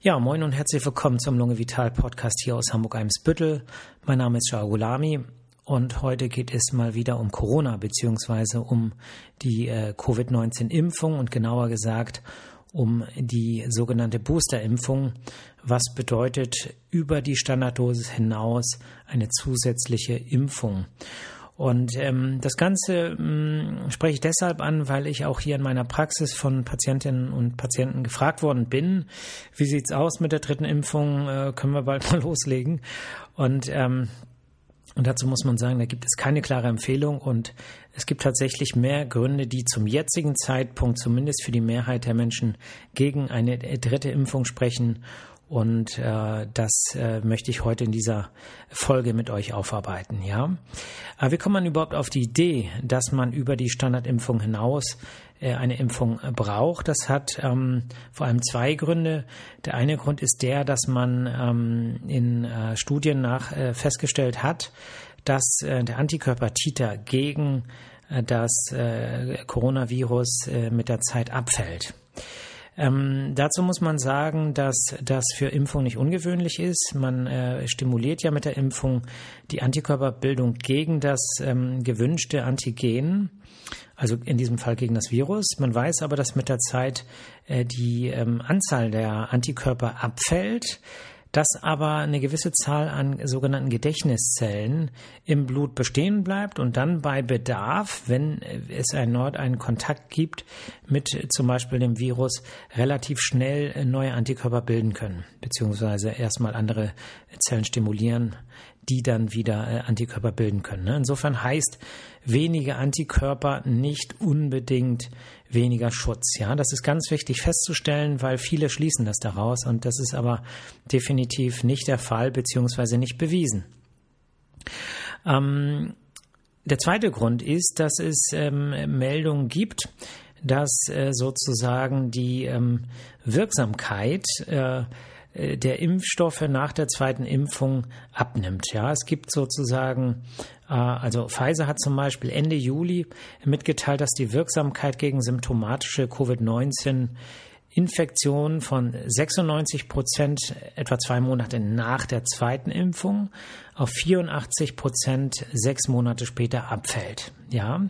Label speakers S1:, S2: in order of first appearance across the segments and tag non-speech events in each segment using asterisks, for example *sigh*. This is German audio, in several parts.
S1: Ja, moin und herzlich willkommen zum Lunge Vital Podcast hier aus Hamburg-Eimsbüttel. Mein Name ist Shah Gulami und heute geht es mal wieder um Corona beziehungsweise um die äh, Covid-19-Impfung und genauer gesagt um die sogenannte Booster-Impfung, was bedeutet über die Standarddosis hinaus eine zusätzliche Impfung. Und ähm, das Ganze ähm, spreche ich deshalb an, weil ich auch hier in meiner Praxis von Patientinnen und Patienten gefragt worden bin, wie sieht's aus mit der dritten Impfung? Äh, können wir bald *laughs* mal loslegen? Und ähm, und dazu muss man sagen, da gibt es keine klare Empfehlung und es gibt tatsächlich mehr Gründe, die zum jetzigen Zeitpunkt zumindest für die Mehrheit der Menschen gegen eine dritte Impfung sprechen. Und äh, das äh, möchte ich heute in dieser Folge mit euch aufarbeiten. Ja, aber wie kommt man überhaupt auf die Idee, dass man über die Standardimpfung hinaus äh, eine Impfung braucht? Das hat ähm, vor allem zwei Gründe. Der eine Grund ist der, dass man ähm, in äh, Studien nach äh, festgestellt hat, dass äh, der Antikörper Titer gegen äh, das äh, Coronavirus mit der Zeit abfällt. Ähm, dazu muss man sagen, dass das für Impfung nicht ungewöhnlich ist. Man äh, stimuliert ja mit der Impfung die Antikörperbildung gegen das ähm, gewünschte Antigen, also in diesem Fall gegen das Virus. Man weiß aber, dass mit der Zeit äh, die ähm, Anzahl der Antikörper abfällt dass aber eine gewisse Zahl an sogenannten Gedächtniszellen im Blut bestehen bleibt und dann bei Bedarf, wenn es erneut einen Kontakt gibt mit zum Beispiel dem Virus, relativ schnell neue Antikörper bilden können, beziehungsweise erstmal andere Zellen stimulieren, die dann wieder äh, Antikörper bilden können. Ne? Insofern heißt wenige Antikörper nicht unbedingt weniger Schutz. Ja, das ist ganz wichtig festzustellen, weil viele schließen das daraus und das ist aber definitiv nicht der Fall beziehungsweise nicht bewiesen. Ähm, der zweite Grund ist, dass es ähm, Meldungen gibt, dass äh, sozusagen die ähm, Wirksamkeit äh, der Impfstoffe nach der zweiten Impfung abnimmt. Ja, es gibt sozusagen, äh, also Pfizer hat zum Beispiel Ende Juli mitgeteilt, dass die Wirksamkeit gegen symptomatische Covid-19 Infektionen von 96 Prozent etwa zwei Monate nach der zweiten Impfung auf 84 Prozent sechs Monate später abfällt. Ja,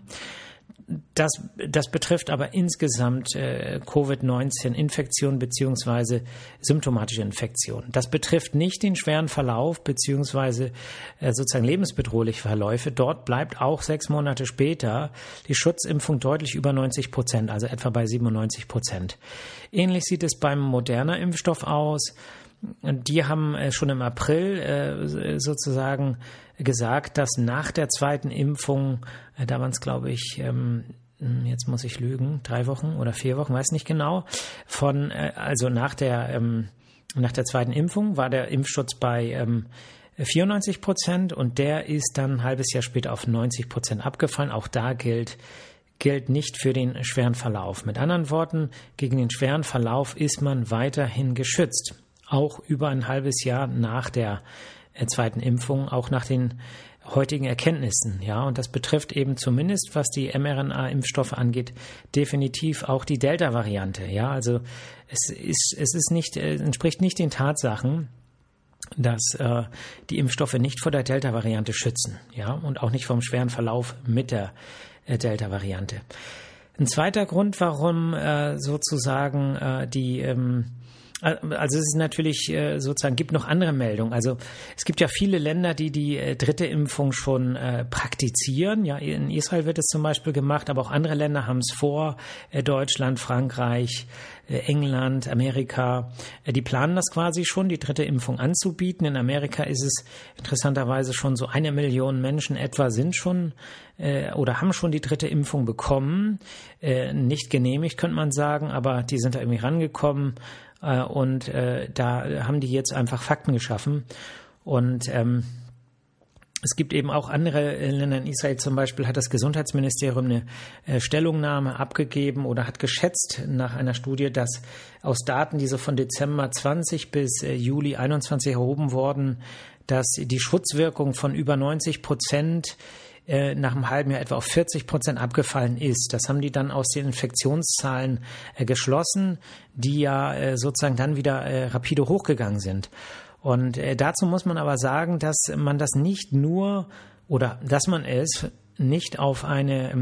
S1: das, das betrifft aber insgesamt äh, Covid-19-Infektion beziehungsweise symptomatische Infektion. Das betrifft nicht den schweren Verlauf beziehungsweise äh, sozusagen lebensbedrohliche Verläufe. Dort bleibt auch sechs Monate später die Schutzimpfung deutlich über 90 Prozent, also etwa bei 97 Prozent. Ähnlich sieht es beim moderner Impfstoff aus. Die haben äh, schon im April äh, sozusagen gesagt, dass nach der zweiten Impfung, äh, da waren es glaube ich, ähm, hm, jetzt muss ich lügen, drei Wochen oder vier Wochen, weiß nicht genau, von, also nach der, ähm, nach der zweiten Impfung war der Impfschutz bei 94 ähm, Prozent und der ist dann ein halbes Jahr später auf 90 Prozent abgefallen. Auch da gilt, gilt nicht für den schweren Verlauf. Mit anderen Worten, gegen den schweren Verlauf ist man weiterhin geschützt auch über ein halbes Jahr nach der äh, zweiten Impfung, auch nach den heutigen Erkenntnissen, ja, und das betrifft eben zumindest, was die mRNA-Impfstoffe angeht, definitiv auch die Delta-Variante, ja, also es ist, es ist nicht, es entspricht nicht den Tatsachen, dass äh, die Impfstoffe nicht vor der Delta-Variante schützen, ja, und auch nicht vom schweren Verlauf mit der äh, Delta-Variante. Ein zweiter Grund, warum äh, sozusagen äh, die ähm, also es ist natürlich äh, sozusagen, gibt noch andere Meldungen. Also es gibt ja viele Länder, die die äh, dritte Impfung schon äh, praktizieren. Ja, in Israel wird es zum Beispiel gemacht, aber auch andere Länder haben es vor. Deutschland, Frankreich, England, Amerika. Die planen das quasi schon, die dritte Impfung anzubieten. In Amerika ist es interessanterweise schon so eine Million Menschen etwa sind schon oder haben schon die dritte Impfung bekommen. Nicht genehmigt, könnte man sagen, aber die sind da irgendwie rangekommen. Äh, und äh, da haben die jetzt einfach Fakten geschaffen. Und ähm, es gibt eben auch andere Länder in Israel, zum Beispiel hat das Gesundheitsministerium eine äh, Stellungnahme abgegeben oder hat geschätzt nach einer Studie, dass aus Daten, die so von Dezember 20 bis äh, Juli 21 erhoben wurden, dass die Schutzwirkung von über 90 Prozent äh, nach einem halben Jahr etwa auf 40 Prozent abgefallen ist. Das haben die dann aus den Infektionszahlen äh, geschlossen, die ja äh, sozusagen dann wieder äh, rapide hochgegangen sind. Und äh, dazu muss man aber sagen, dass man das nicht nur oder dass man es nicht auf eine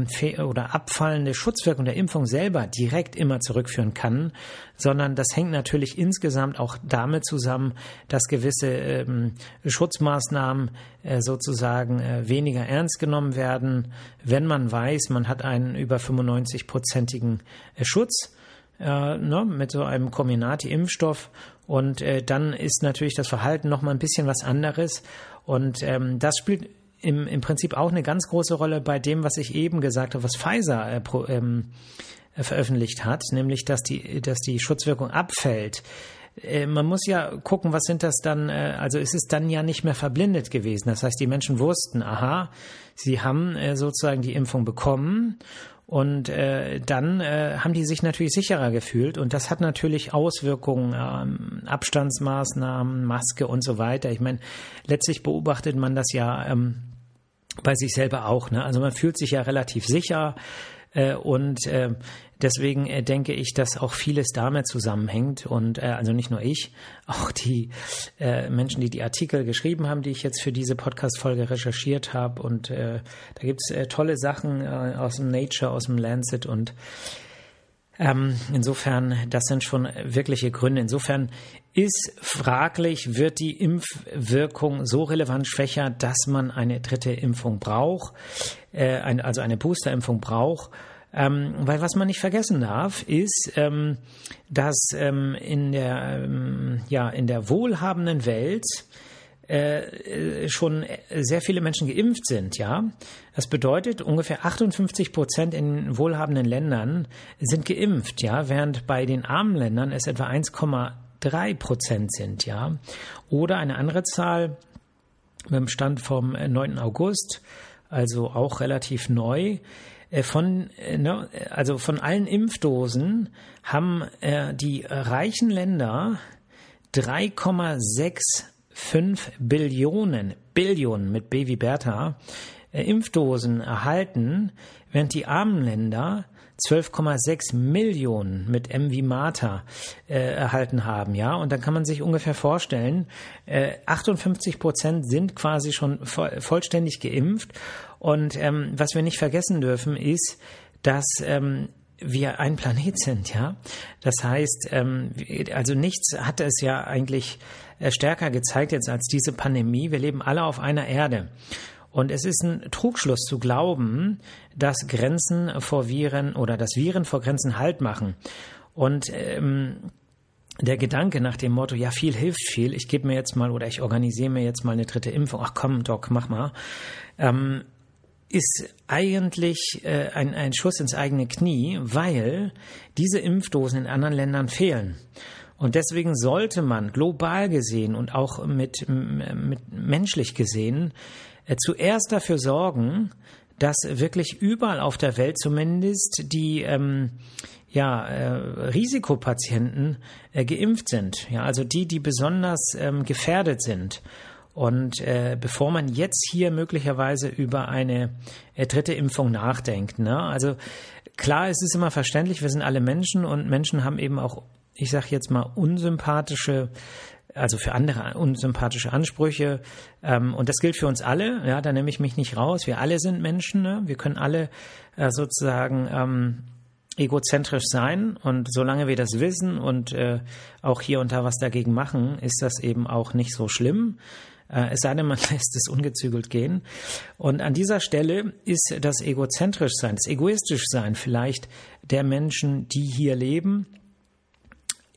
S1: oder abfallende Schutzwirkung der Impfung selber direkt immer zurückführen kann, sondern das hängt natürlich insgesamt auch damit zusammen, dass gewisse ähm, Schutzmaßnahmen äh, sozusagen äh, weniger ernst genommen werden, wenn man weiß, man hat einen über 95-prozentigen äh, Schutz äh, ne, mit so einem Comirnaty-Impfstoff. Und äh, dann ist natürlich das Verhalten noch mal ein bisschen was anderes. Und ähm, das spielt im, im Prinzip auch eine ganz große Rolle bei dem, was ich eben gesagt habe, was Pfizer äh, pro, ähm, äh, veröffentlicht hat, nämlich dass die, dass die Schutzwirkung abfällt. Äh, man muss ja gucken, was sind das dann, äh, also ist es dann ja nicht mehr verblindet gewesen. Das heißt, die Menschen wussten, aha, sie haben sozusagen die Impfung bekommen und dann haben die sich natürlich sicherer gefühlt und das hat natürlich Auswirkungen, ähm, Abstandsmaßnahmen, Maske und so weiter. Ich meine, letztlich beobachtet man das ja ähm, bei sich selber auch. Ne? Also man fühlt sich ja relativ sicher äh, und äh, deswegen äh, denke ich, dass auch vieles damit zusammenhängt und äh, also nicht nur ich, *laughs* auch die äh, Menschen, die die Artikel geschrieben haben, die ich jetzt für diese Podcast-Folge recherchiert habe und äh, da gibt's äh, tolle Sachen äh, aus dem Nature, aus dem Lancet und ähm, insofern, das sind schon wirkliche Gründe. Insofern ist fraglich, wird die Impfwirkung so relevant schwächer, dass man eine dritte Impfung braucht, äh, ein, also eine Boosterimpfung braucht. Ähm, weil was man nicht vergessen darf, ist, ähm, dass ähm, in der ähm, ja in der wohlhabenden Welt äh, schon sehr viele Menschen geimpft sind, ja. Das bedeutet, ungefähr 58 Prozent in wohlhabenden Ländern sind geimpft, ja, während bei den armen Ländern es etwa 1,3 Prozent sind, ja. Oder eine andere Zahl mit dem Stand vom 9. August, also auch relativ neu, äh, von, äh, ne, also von allen Impfdosen haben die reichen Länder 3,6 5 Billionen, Billionen mit B wie Bertha, äh, Impfdosen erhalten, während die armen Länder 12,6 Millionen mit M wie Martha äh, erhalten haben, ja. Und dann kann man sich ungefähr vorstellen, äh, 58 Prozent sind quasi schon vo vollständig geimpft. Und ähm, was wir nicht vergessen dürfen, ist, dass ähm, wir ein Planet sind, ja. Das heißt, ähm, also nichts hat es ja eigentlich äh, stärker gezeigt jetzt als diese Pandemie. Wir leben alle auf einer Erde. Und es ist ein Trugschluss zu glauben, dass Grenzen vor Viren oder dass Viren vor Grenzen Halt machen. Und ähm, der Gedanke nach dem Motto, ja, viel hilft viel, ich gebe mir jetzt mal oder ich organisiere mir jetzt mal eine dritte Impfung, ach komm, Doc, mach mal, ähm, ist eigentlich äh, ein, ein Schuss ins eigene Knie, weil diese Impfdosen in anderen Ländern fehlen. Und deswegen sollte man global gesehen und auch mit, mit menschlich gesehen äh, zuerst dafür sorgen, dass wirklich überall auf der Welt zumindest die ähm, ja, äh, Risikopatienten äh, geimpft sind. Ja, also die, die besonders ähm, gefährdet sind. Und äh, bevor man jetzt hier möglicherweise über eine äh, dritte Impfung nachdenkt, ne? also klar, es ist immer verständlich, wir sind alle Menschen und Menschen haben eben auch, ich sage jetzt mal, unsympathische also für andere unsympathische Ansprüche. Ähm, und das gilt für uns alle. Ja, da nehme ich mich nicht raus. Wir alle sind Menschen. Ne? Wir können alle äh, sozusagen ähm, egozentrisch sein. Und solange wir das wissen und äh, auch hier und da was dagegen machen, ist das eben auch nicht so schlimm. Äh, es sei denn, man *laughs* lässt es ungezügelt gehen. Und an dieser Stelle ist das egozentrisch sein, das egoistisch sein vielleicht der Menschen, die hier leben,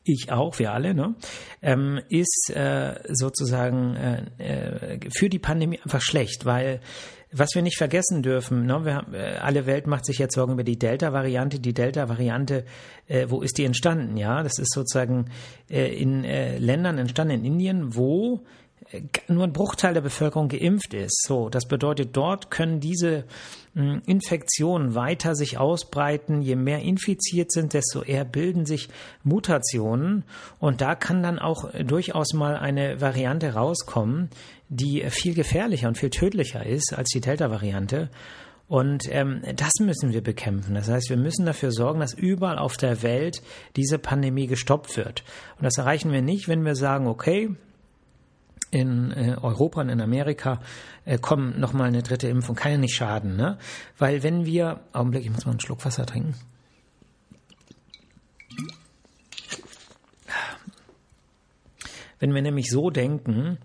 S1: ich auch, wir alle, ne, ähm, ist äh, sozusagen äh, äh, für die Pandemie einfach schlecht, weil was wir nicht vergessen dürfen, ne, wir haben, äh, alle Welt macht sich jetzt Sorgen über die Delta-Variante. Die Delta-Variante, wo ist die entstanden? Ja, das ist sozusagen in Ländern entstanden, in Indien, wo nur ein Bruchteil der Bevölkerung geimpft ist. So, das bedeutet, dort können diese hm, Infektionen weiter sich ausbreiten. Je mehr infiziert sind, desto eher bilden sich Mutationen. Und da kann dann auch durchaus mal eine Variante rauskommen, die viel gefährlicher und viel tödlicher ist als die Delta-Variante. Und ähm, das müssen wir bekämpfen. Das heißt, wir müssen dafür sorgen, dass überall auf der Welt diese Pandemie gestoppt wird. Und das erreichen wir nicht, wenn wir sagen, okay, in äh, Europa und in Amerika äh, kommen nochmal eine dritte Impfung. Kann ja nicht schaden, ne? Weil wenn wir, Augenblick, ich muss mal einen Schluck Wasser trinken. Wenn wir nämlich so denken,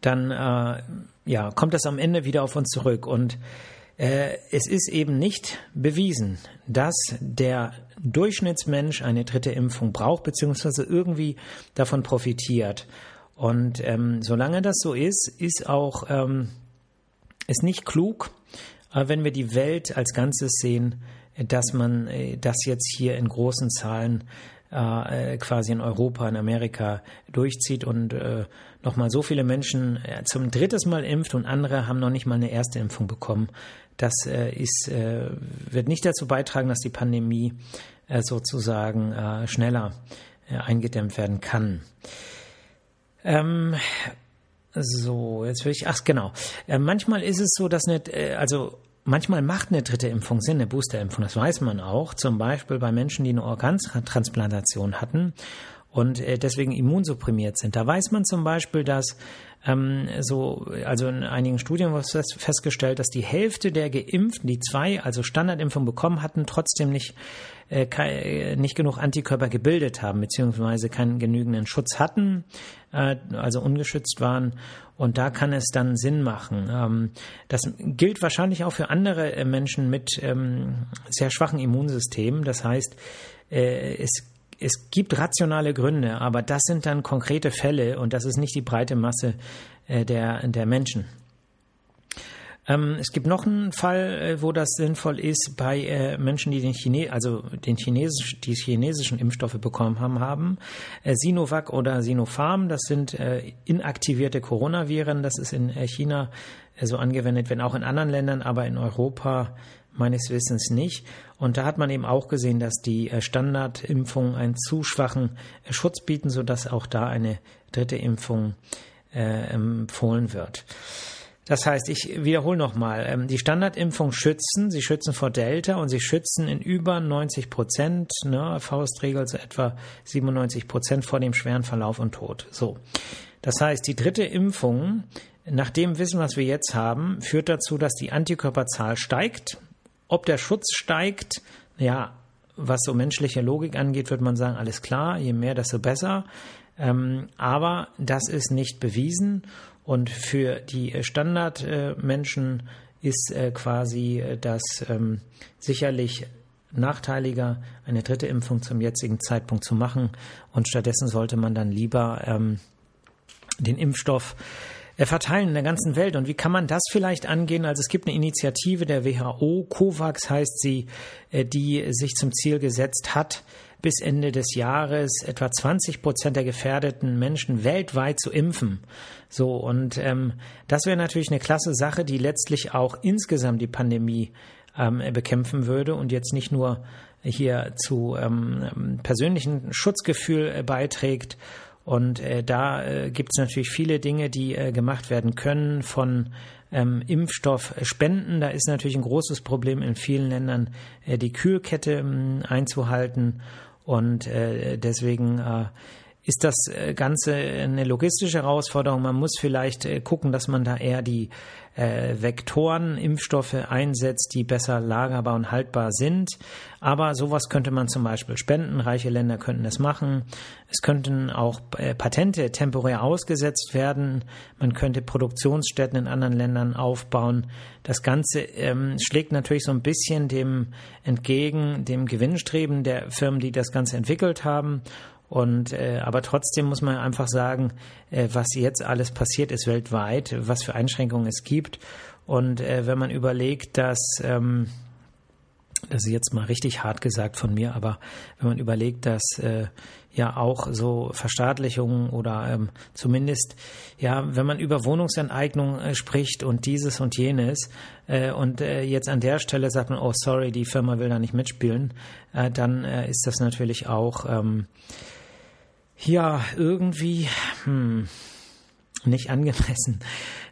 S1: dann äh, ja, kommt das am Ende wieder auf uns zurück. Und äh, es ist eben nicht bewiesen, dass der Durchschnittsmensch eine dritte Impfung braucht, beziehungsweise irgendwie davon profitiert. Und ähm, solange das so ist, ist auch ähm, es nicht klug, äh, wenn wir die Welt als Ganzes sehen, dass man äh, das jetzt hier in großen Zahlen äh, quasi in Europa, in Amerika durchzieht und äh, nochmal so viele Menschen äh, zum drittes Mal impft und andere haben noch nicht mal eine erste Impfung bekommen. Das äh, ist, äh, wird nicht dazu beitragen, dass die Pandemie äh, sozusagen äh, schneller äh, eingedämmt werden kann. Ähm, so, jetzt will ich, ach genau. Äh, manchmal ist es so, dass nicht, äh, also manchmal macht eine dritte Impfung Sinn, eine Boosterimpfung, das weiß man auch. Zum Beispiel bei Menschen, die eine Organtransplantation hatten und äh, deswegen immunsupprimiert sind. Da weiß man zum Beispiel, dass ähm, so, also in einigen Studien wurde festgestellt, dass die Hälfte der Geimpften, die zwei, also Standardimpfung bekommen hatten, trotzdem nicht, äh, äh, nicht genug Antikörper gebildet haben, beziehungsweise keinen genügenden Schutz hatten, äh, also ungeschützt waren. Und da kann es dann Sinn machen. Ähm, das gilt wahrscheinlich auch für andere äh, Menschen mit ähm, sehr schwachen Immunsystemen. Das heißt, äh, es es gibt rationale Gründe, aber das sind dann konkrete Fälle und das ist nicht die breite Masse äh, der, der Menschen. Ähm, es gibt noch einen Fall, äh, wo das sinnvoll ist, bei äh, Menschen, die den, Chine also den Chinesisch, die chinesischen Impfstoffe bekommen haben, haben. Äh, Sinovac oder Sinopharm, das sind äh, inaktivierte Coronaviren, das ist in äh, China so angewendet, wenn auch in anderen Ländern, aber in Europa meines Wissens nicht. Und da hat man eben auch gesehen, dass die äh, Standardimpfungen einen zu schwachen äh, Schutz bieten, sodass auch da eine dritte Impfung äh, empfohlen wird. Das heißt, ich wiederhole nochmal, ähm, die Standardimpfungen schützen, sie schützen vor Delta und sie schützen in über 90 Prozent, ne, Faustregel so etwa 97 Prozent vor dem schweren Verlauf und Tod. So. Das heißt, die dritte Impfung, nach dem Wissen, was wir jetzt haben, führt dazu, dass die Antikörperzahl steigt, ob der Schutz steigt, ja, was so menschliche Logik angeht, würde man sagen, alles klar, je mehr, desto besser. Ähm, aber das ist nicht bewiesen und für die Standardmenschen äh, ist äh, quasi äh, das ähm, sicherlich nachteiliger, eine dritte Impfung zum jetzigen Zeitpunkt zu machen und stattdessen sollte man dann lieber ähm, den Impfstoff verteilen in der ganzen Welt. Und wie kann man das vielleicht angehen? Also es gibt eine Initiative der WHO, COVAX heißt sie, äh, die sich zum Ziel gesetzt hat, bis Ende des Jahres etwa 20 Prozent der gefährdeten Menschen weltweit zu impfen. So, und ähm, das wäre natürlich eine klasse Sache, die letztlich auch insgesamt die Pandemie ähm, bekämpfen würde und jetzt nicht nur hier zu ähm, persönlichen Schutzgefühl äh, beiträgt und äh, da äh, gibt es natürlich viele Dinge, die äh, gemacht werden können von ähm, Impfstoffspenden. Da ist natürlich ein großes Problem in vielen Ländern, äh, die Kühlkette äh, einzuhalten. Und äh, deswegen äh, ist das äh, Ganze eine logistische Herausforderung. Man muss vielleicht äh, gucken, dass man da eher die äh, Vektoren, Impfstoffe einsetzt, die besser lagerbar und haltbar sind. Aber sowas könnte man zum Beispiel spenden. Reiche Länder könnten das machen. Es könnten auch Patente temporär ausgesetzt werden. Man könnte Produktionsstätten in anderen Ländern aufbauen. Das Ganze ähm, schlägt natürlich so ein bisschen dem entgegen, dem Gewinnstreben der Firmen, die das Ganze entwickelt haben. Und äh, aber trotzdem muss man einfach sagen, äh, was jetzt alles passiert ist weltweit, was für Einschränkungen es gibt. Und äh, wenn man überlegt, dass ähm, Das ist jetzt mal richtig hart gesagt von mir, aber wenn man überlegt, dass äh, ja auch so Verstaatlichungen oder ähm, zumindest, ja, wenn man über Wohnungsenteignung äh, spricht und dieses und jenes äh, und äh, jetzt an der Stelle sagt man, oh sorry, die Firma will da nicht mitspielen, äh, dann äh, ist das natürlich auch ähm, ja irgendwie hm, nicht angemessen. *laughs*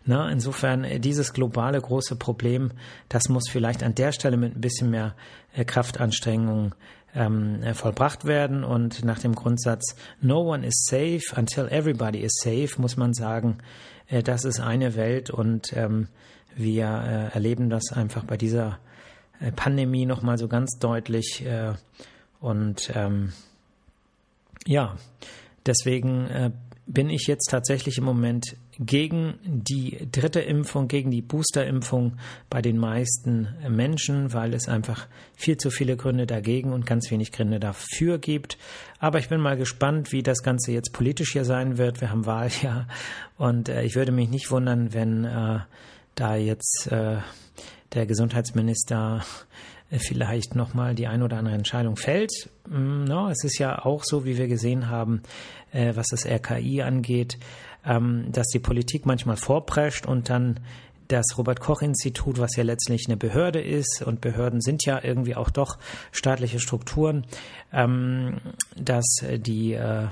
S1: Ne? Insofern äh, dieses globale große Problem, das muss vielleicht an der Stelle mit ein bisschen mehr äh, Kraftanstrengung ähm, äh, vollbracht werden. Und nach dem Grundsatz No one is safe until everybody is safe, muss man sagen, äh, das ist eine Welt und ähm, wir äh, erleben das einfach bei dieser äh, Pandemie nochmal so ganz deutlich. und ähm, ja, deswegen bin ich jetzt tatsächlich im Moment gegen die dritte Impfung, gegen die Boosterimpfung bei den meisten Menschen, weil es einfach viel zu viele Gründe dagegen und ganz wenig Gründe dafür gibt. Aber ich bin mal gespannt, wie das Ganze jetzt politisch hier sein wird. Wir haben Wahljahr *laughs* und äh, ich würde mich nicht wundern, wenn äh, da jetzt äh, der Gesundheitsminister vielleicht nochmal die ein oder andere Entscheidung fällt. Mm, es ist ja auch so, wie wir gesehen haben, äh, was das RKI angeht, ähm, dass die Politik manchmal vorprescht und dann das Robert Koch Institut, was ja letztlich eine Behörde ist, und Behörden sind ja irgendwie auch doch staatliche Strukturen, ähm, dass die äh,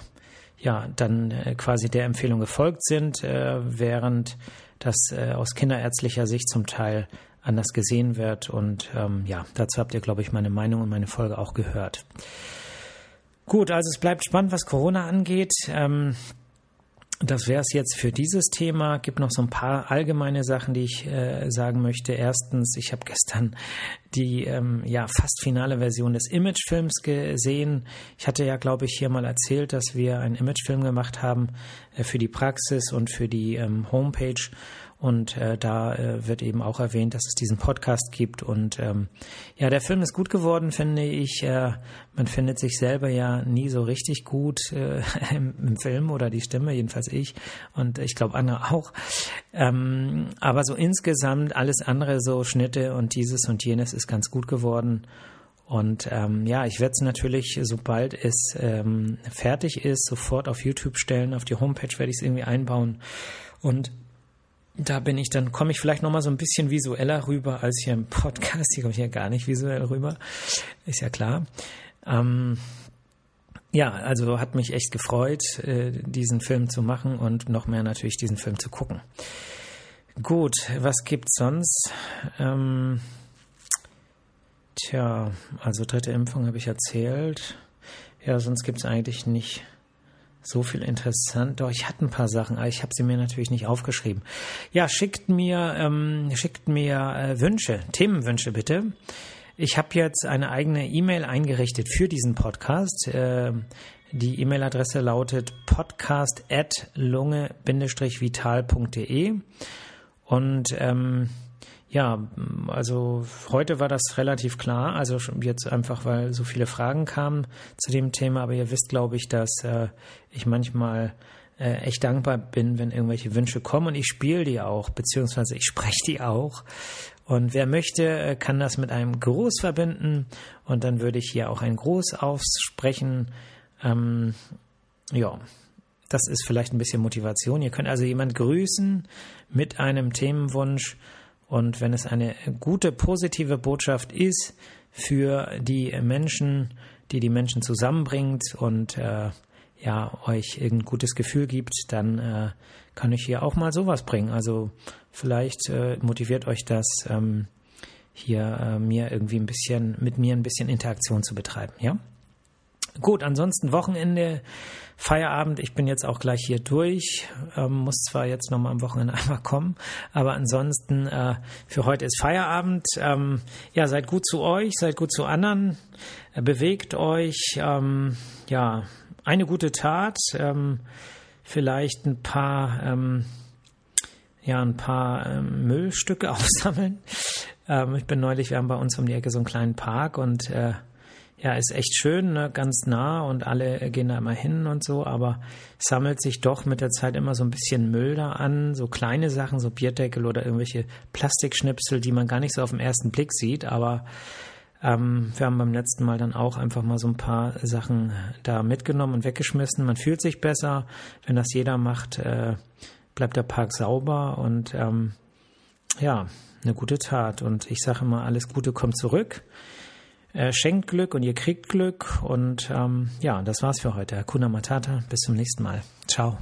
S1: ja dann äh, quasi der Empfehlung gefolgt sind, äh, während das äh, aus kinderärztlicher Sicht zum Teil anders gesehen wird. Und ähm, ja, dazu habt ihr, glaube ich, meine Meinung und meine Folge auch gehört. Gut, also es bleibt spannend, was Corona angeht. Ähm, das wäre es jetzt für dieses Thema. Gibt noch so ein paar allgemeine Sachen, die ich äh, sagen möchte. Erstens, ich habe gestern die ähm, ja fast finale Version des Imagefilms gesehen. Ich hatte ja, glaube ich, hier mal erzählt, dass wir einen Imagefilm gemacht haben äh, für die Praxis und für die ähm, Homepage. Und äh, da äh, wird eben auch erwähnt, dass es diesen Podcast gibt. Und ähm, ja, der Film ist gut geworden, finde ich. Äh, man findet sich selber ja nie so richtig gut äh, *laughs* im, im, Film oder die Stimme, jedenfalls ich. Und ich glaube andere auch. Ähm, aber so insgesamt alles andere, so Schnitte und dieses und jenes ist ganz gut geworden. Und ähm, ja, ich werde es natürlich, sobald es ähm, fertig ist, sofort auf YouTube stellen. Auf die Homepage werde ich es irgendwie einbauen. Und da bin ich, dann komme ich vielleicht nochmal so ein bisschen visueller rüber als hier im Podcast. Hier komme ich ja gar nicht visuell rüber. Ist ja klar. Ähm, ja, also hat mich echt gefreut, äh, diesen Film zu machen und noch mehr natürlich diesen Film zu gucken. Gut, was gibt's sonst? Ähm, tja, also dritte Impfung habe ich erzählt. Ja, sonst gibt's eigentlich nicht so viel interessant. Doch, ich hatte ein paar Sachen, aber ich habe sie mir natürlich nicht aufgeschrieben. Ja, schickt mir, ähm, schickt mir äh, Wünsche, Themenwünsche bitte. Ich habe jetzt eine eigene E-Mail eingerichtet für diesen Podcast. Äh, die E-Mail-Adresse lautet podcast.lunge-vital.de und ähm, ja, also heute war das relativ klar, also jetzt einfach, weil so viele Fragen kamen zu dem Thema, aber ihr wisst, glaube ich, dass äh, ich manchmal äh, echt dankbar bin, wenn irgendwelche Wünsche kommen und ich spiele die auch, beziehungsweise ich spreche die auch. Und wer möchte, äh, kann das mit einem Gruß verbinden und dann würde ich hier auch ein Gruß aussprechen. Ähm, ja, das ist vielleicht ein bisschen Motivation. Ihr könnt also jemand grüßen mit einem Themenwunsch und wenn es eine gute, positive Botschaft ist für die Menschen, die die Menschen zusammenbringt und äh, ja, euch irgendein gutes Gefühl gibt, dann äh, kann ich hier auch mal sowas bringen. Also vielleicht äh, motiviert euch das, ähm, hier äh, mir irgendwie ein bisschen, mit mir ein bisschen Interaktion zu betreiben, ja? Gut, ansonsten Wochenende, Feierabend. Ich bin jetzt auch gleich hier durch. Ähm, muss zwar jetzt nochmal am Wochenende *laughs* einmal kommen, aber ansonsten äh, für heute ist Feierabend. Ähm, ja, seid gut zu euch, seid gut zu anderen, äh, bewegt euch. Ähm, ja, eine gute Tat. Ähm, vielleicht ein paar, ähm, ja, ein paar ähm, Müllstücke *laughs* aufsammeln. ich bin neulich, wir haben bei uns um die Ecke so einen kleinen Park und äh, ja, ist echt schön, ne? ganz nah und alle gehen da immer hin und so, aber sammelt sich doch mit der Zeit immer so ein bisschen Müll da an, so kleine Sachen, so Bierdeckel oder irgendwelche Plastikschnipsel, die man gar nicht so auf den ersten Blick sieht, aber Ähm, wir haben beim letzten Mal dann auch einfach mal so ein paar Sachen da mitgenommen und weggeschmissen. Man fühlt sich besser, wenn das jeder macht, äh, bleibt der Park sauber und ähm, ja, eine gute Tat. Und ich sage immer, alles Gute kommt zurück. Äh, schenkt Glück und ihr kriegt Glück. Und ähm, ja, das war's für heute. Kuna Matata. Bis zum nächsten Mal. Ciao.